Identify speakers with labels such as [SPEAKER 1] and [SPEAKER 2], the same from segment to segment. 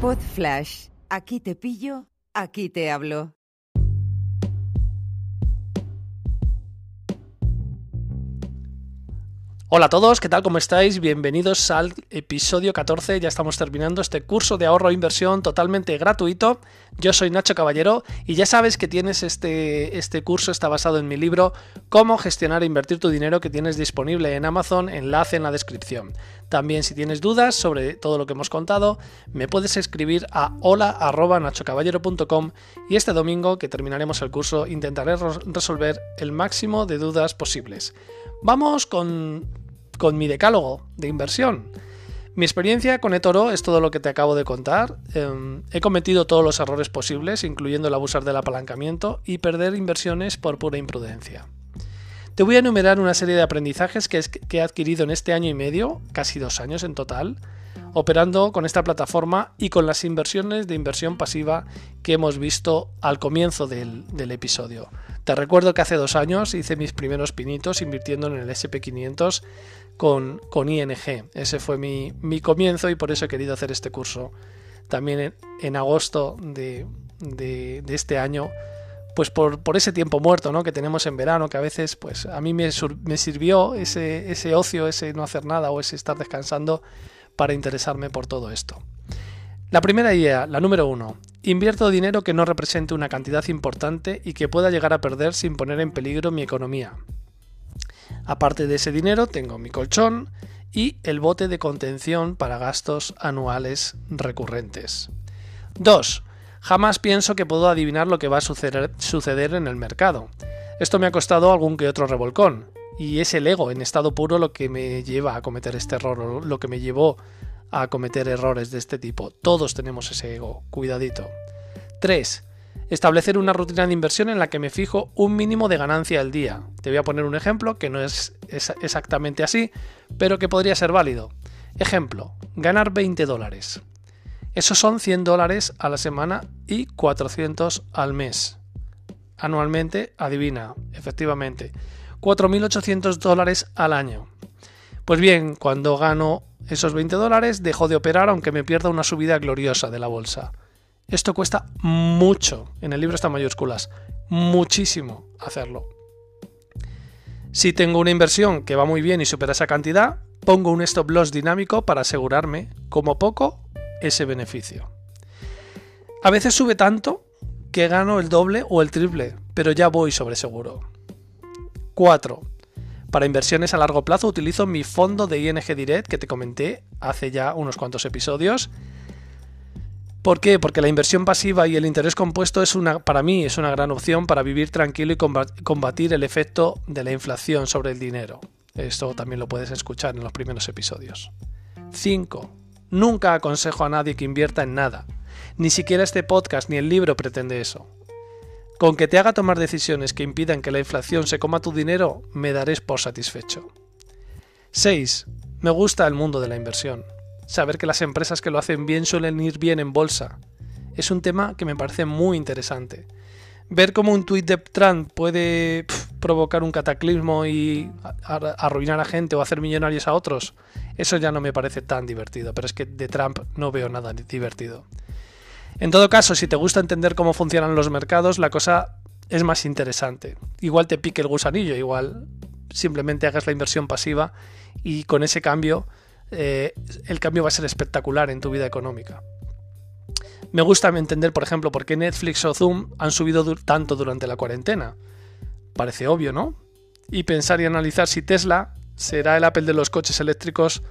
[SPEAKER 1] Pod Flash. Aquí te pillo, aquí te hablo.
[SPEAKER 2] Hola a todos, ¿qué tal? ¿Cómo estáis? Bienvenidos al episodio 14. Ya estamos terminando este curso de ahorro e inversión totalmente gratuito. Yo soy Nacho Caballero y ya sabes que tienes este, este curso, está basado en mi libro Cómo gestionar e invertir tu dinero que tienes disponible en Amazon, enlace en la descripción. También si tienes dudas sobre todo lo que hemos contado, me puedes escribir a hola.nachocaballero.com y este domingo que terminaremos el curso intentaré resolver el máximo de dudas posibles. Vamos con, con mi decálogo de inversión. Mi experiencia con eToro es todo lo que te acabo de contar. Em, he cometido todos los errores posibles, incluyendo el abusar del apalancamiento y perder inversiones por pura imprudencia. Te voy a enumerar una serie de aprendizajes que, he adquirido en este año y medio, casi dos años en total, operando con esta plataforma y con las inversiones de inversión pasiva que hemos visto al comienzo del, episodio. Te recuerdo que hace dos años hice mis primeros pinitos invirtiendo en el SP500 con, con ING. Ese fue mi, mi, comienzo y por eso he querido hacer este curso. También en, agosto de, de, este año, pues por, por, ese tiempo muerto ¿no? que tenemos en verano, que a veces pues a mí me, me sirvió ese, ese ocio, ese no hacer nada o ese estar descansando para interesarme por todo esto. La primera idea, la número uno, invierto dinero que no represente una cantidad importante y que pueda llegar a perder sin poner en peligro mi economía. Aparte de ese dinero, tengo mi colchón y el bote de contención para gastos anuales recurrentes. 2. Jamás pienso que puedo adivinar lo que va a suceder, en el mercado. Esto me ha costado algún que otro revolcón, y es el ego en estado puro lo que me lleva a cometer este error, lo que me llevó a cometer errores de este tipo. Todos tenemos ese ego, cuidadito. 3. Establecer una rutina de inversión en la que me fijo un mínimo de ganancia al día. Te voy a poner un ejemplo que no es exactamente así, pero que podría ser válido. Ejemplo, ganar 20 dólares. Esos son 100 dólares a la semana y 400 al mes. Anualmente, adivina, efectivamente, 4.800 dólares al año. Pues bien, cuando gano esos 20 dólares, dejo de operar aunque me pierda una subida gloriosa de la bolsa. Esto cuesta mucho, en el libro están mayúsculas, muchísimo hacerlo. Si tengo una inversión que va muy bien y supera esa cantidad, pongo un stop loss dinámico para asegurarme, como poco, ese beneficio. A veces sube tanto que gano el doble o el triple, pero ya voy sobre seguro. 4. Para inversiones a largo plazo utilizo mi fondo de ING Direct que te comenté hace ya unos cuantos episodios. ¿Por qué? Porque la inversión pasiva y el interés compuesto es una, para mí es una gran opción para vivir tranquilo y combatir el efecto de la inflación sobre el dinero. Esto también lo puedes escuchar en los primeros episodios. 5. Nunca aconsejo a nadie que invierta en nada. Ni siquiera este podcast ni el libro pretende eso. Con que te haga tomar decisiones que impidan que la inflación se coma tu dinero, me daréis por satisfecho. 6. Me gusta el mundo de la inversión. Saber que las empresas que lo hacen bien suelen ir bien en bolsa. Es un tema que me parece muy interesante. Ver cómo un tuit de Trump puede provocar un cataclismo y arruinar a gente o hacer millonarios a otros, eso ya no me parece tan divertido, pero es que de Trump no veo nada divertido. En todo caso, si te gusta entender cómo funcionan los mercados, la cosa es más interesante. Igual te pique el gusanillo, igual simplemente hagas la inversión pasiva y con ese cambio eh, el cambio va a ser espectacular en tu vida económica. Me gusta entender, por ejemplo, por qué Netflix o Zoom han subido tanto durante la cuarentena. Parece obvio, ¿no? Y pensar y analizar si Tesla será el Apple de los coches eléctricos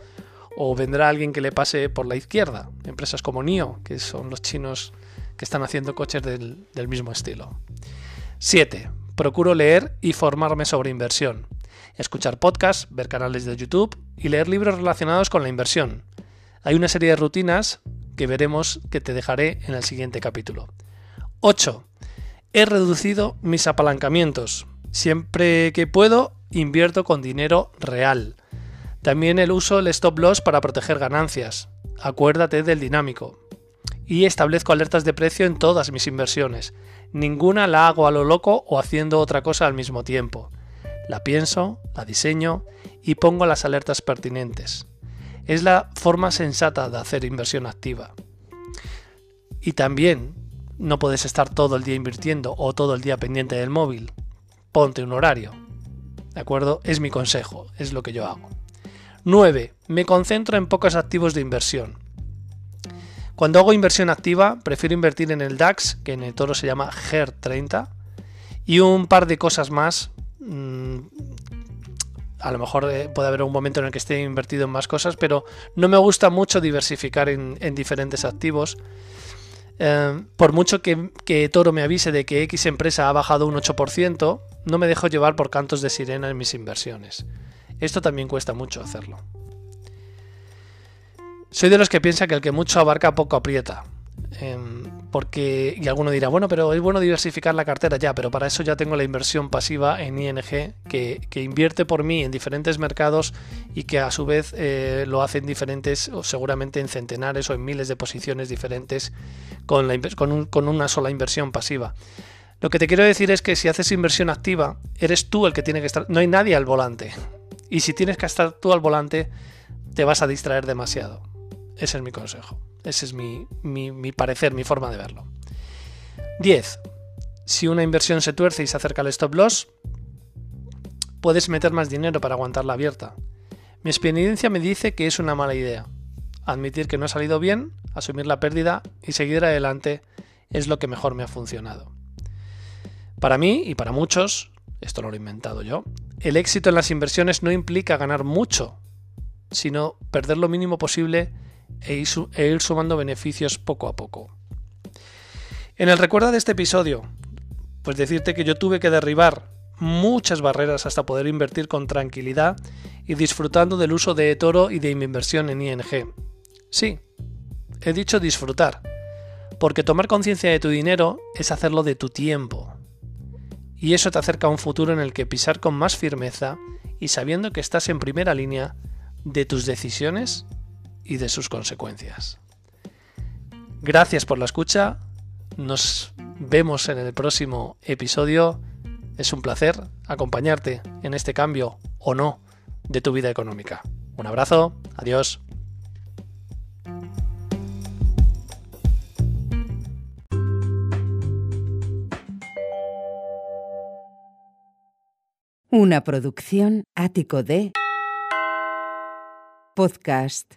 [SPEAKER 2] o vendrá alguien que le pase por la izquierda. Empresas como NIO, que son los chinos que están haciendo coches del, mismo estilo. 7. Procuro leer y formarme sobre inversión. Escuchar podcasts, ver canales de YouTube y leer libros relacionados con la inversión. Hay una serie de rutinas que veremos que te dejaré en el siguiente capítulo. 8. He reducido mis apalancamientos. Siempre que puedo, invierto con dinero real. También el uso del stop loss para proteger ganancias. Acuérdate del dinámico. Y establezco alertas de precio en todas mis inversiones. Ninguna la hago a lo loco o haciendo otra cosa al mismo tiempo. La pienso, la diseño y pongo las alertas pertinentes. Es la forma sensata de hacer inversión activa. y también no puedes estar todo el día invirtiendo o todo el día pendiente del móvil, ponte un horario. ¿De acuerdo? Es mi consejo, es lo que yo hago. 9. Me concentro en pocos activos de inversión. Cuando hago inversión activa, prefiero invertir en el DAX, que en el toro se llama GER 30, y un par de cosas más. Mm, a lo mejor eh, puede haber un momento en el que esté invertido en más cosas, pero no me gusta mucho diversificar en, diferentes activos. Eh, por mucho que, que, Toro me avise de que X empresa ha bajado un 8%, no me dejo llevar por cantos de sirena en mis inversiones. Esto también cuesta mucho hacerlo. Soy de los que piensa que el que mucho abarca poco aprieta. Em, porque, y alguno dirá, bueno, pero es bueno diversificar la cartera ya, pero para eso ya tengo la inversión pasiva en ING que, invierte por mí en diferentes mercados y que a su vez eh, lo hace en diferentes, o seguramente en centenares o en miles de posiciones diferentes con, con una sola inversión pasiva. Lo que te quiero decir es que si haces inversión activa, eres tú el que tiene que estar, no hay nadie al volante. Y si tienes que estar tú al volante, te vas a distraer demasiado. Ese es mi consejo. Ese es mi, parecer, mi forma de verlo. 10. Si una inversión se tuerce y se acerca al stop loss, puedes meter más dinero para aguantarla abierta. Mi experiencia me dice que es una mala idea. Admitir que no ha salido bien, asumir la pérdida y seguir adelante es lo que mejor me ha funcionado. Para mí y para muchos, esto lo he inventado yo, el éxito en las inversiones no implica ganar mucho, sino perder lo mínimo posible e ir, sumando beneficios poco a poco. En el recuerdo de este episodio, pues decirte que yo tuve que derribar muchas barreras hasta poder invertir con tranquilidad y disfrutando del uso de eToro y de mi inversión en ING. Sí, he dicho disfrutar, porque tomar conciencia de tu dinero es hacerlo de tu tiempo. Y eso te acerca a un futuro en el que pisar con más firmeza y sabiendo que estás en primera línea de tus decisiones y de sus consecuencias. Gracias por la escucha. Nos vemos en el próximo episodio. Es un placer acompañarte en este cambio o no de tu vida económica. Un abrazo. Adiós.
[SPEAKER 1] Una producción ático de podcast